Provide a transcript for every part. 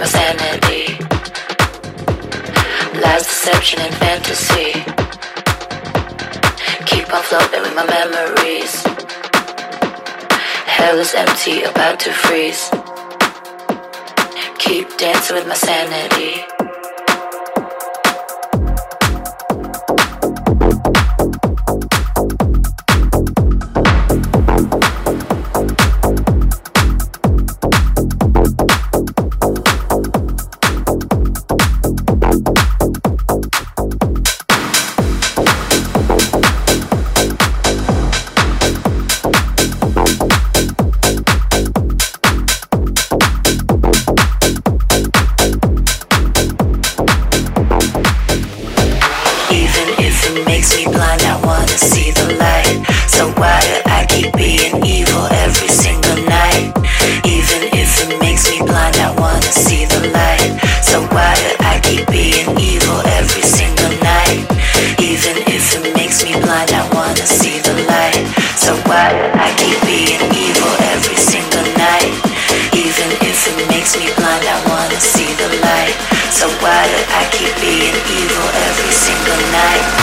my sanity. Lies, deception, and fantasy. Keep on floating with my memories. Hell is empty, about to freeze. Keep dancing with my sanity. So why do I keep being evil every single night?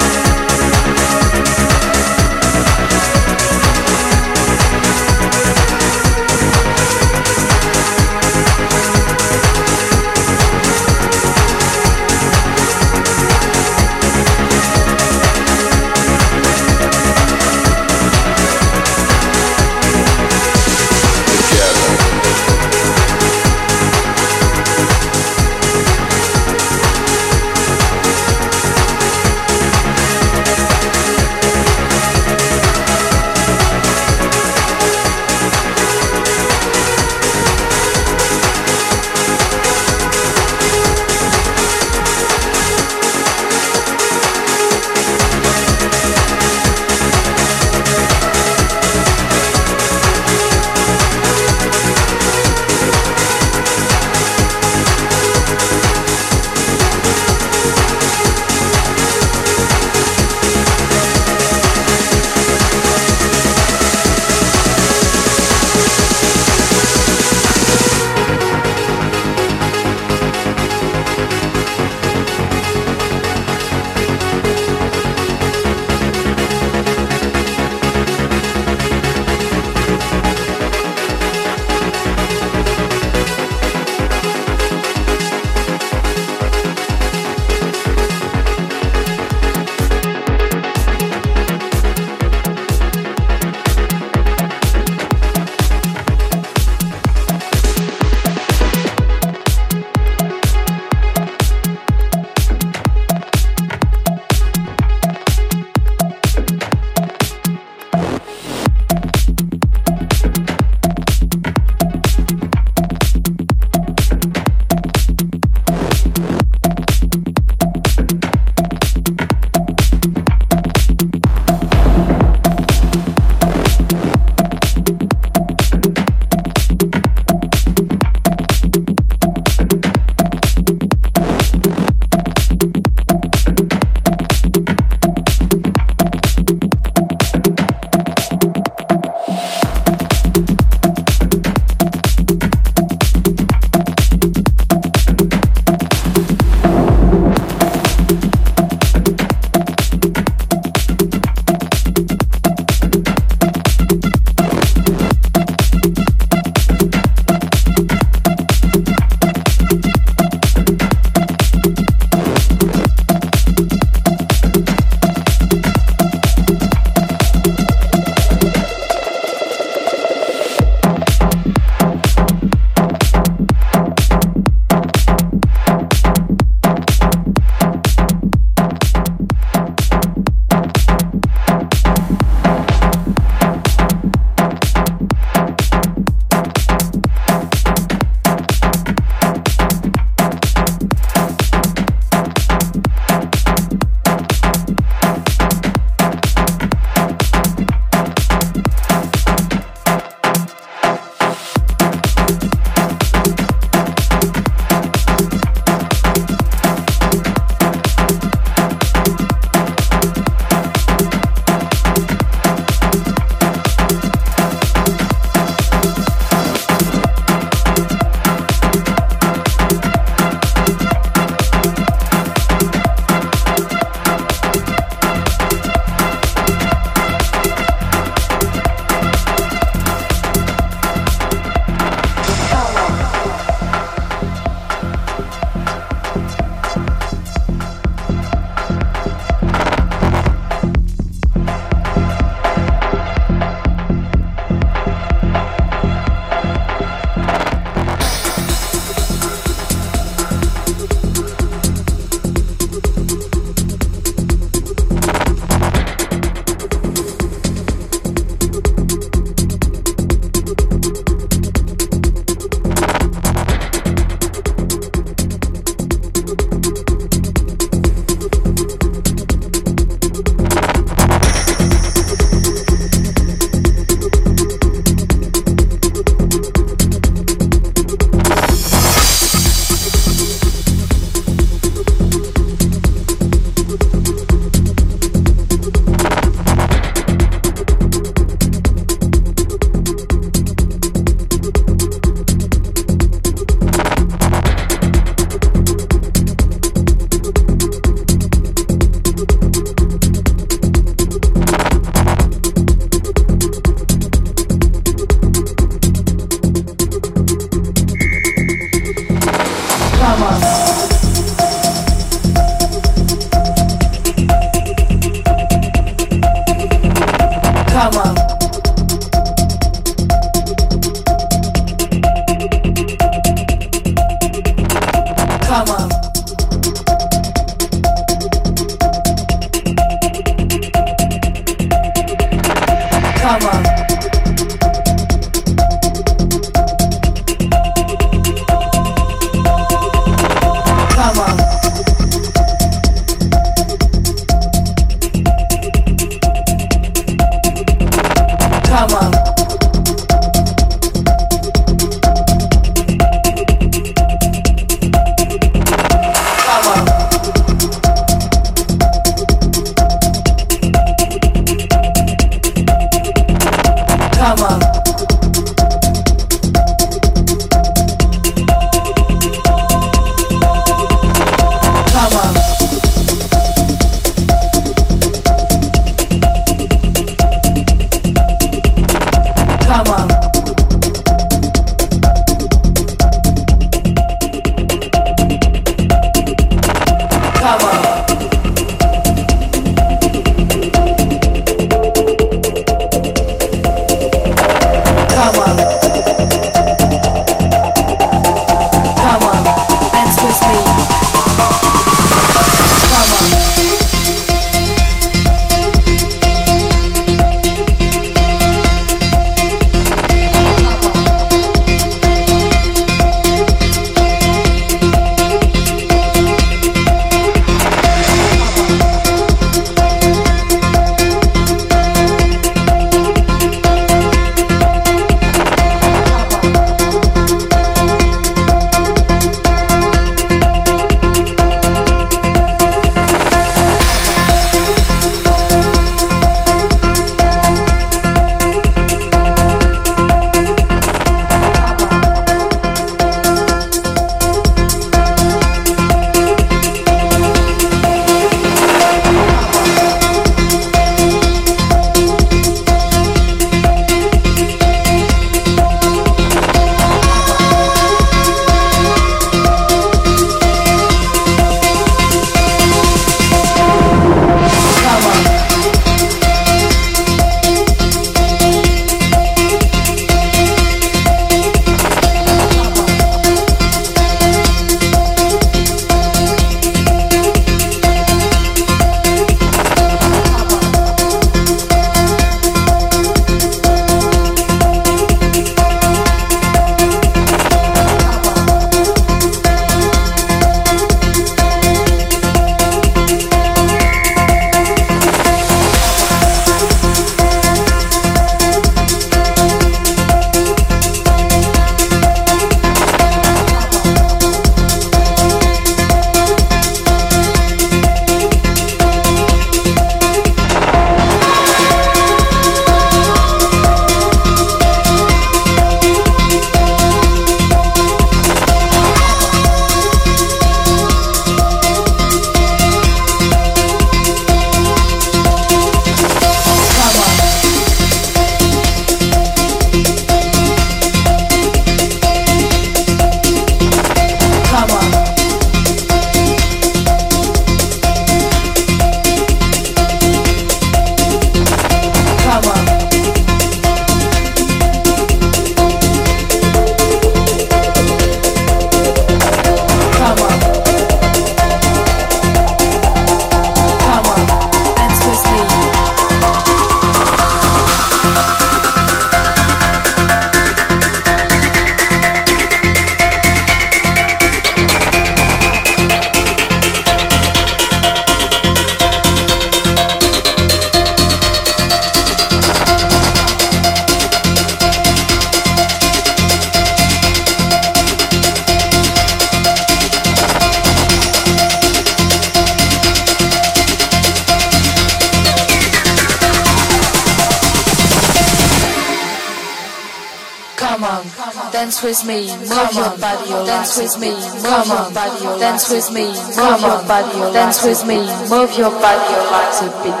Dance with me, move your body, dance with me, move your body, like a beat.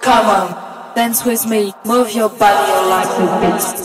Come on, dance with me, move your body like a beat.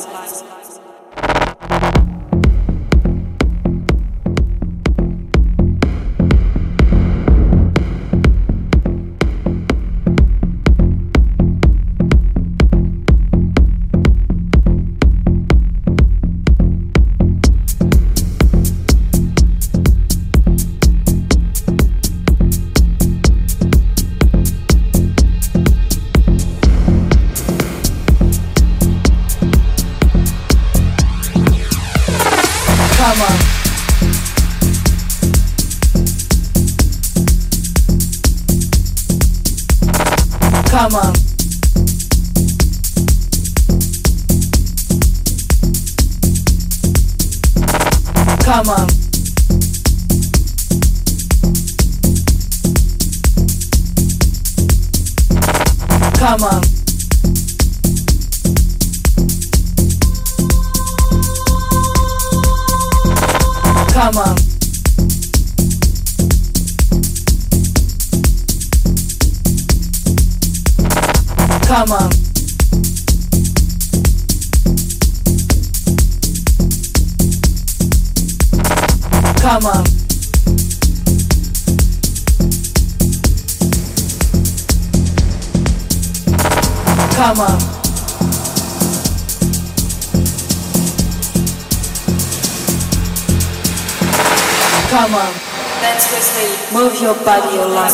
body your life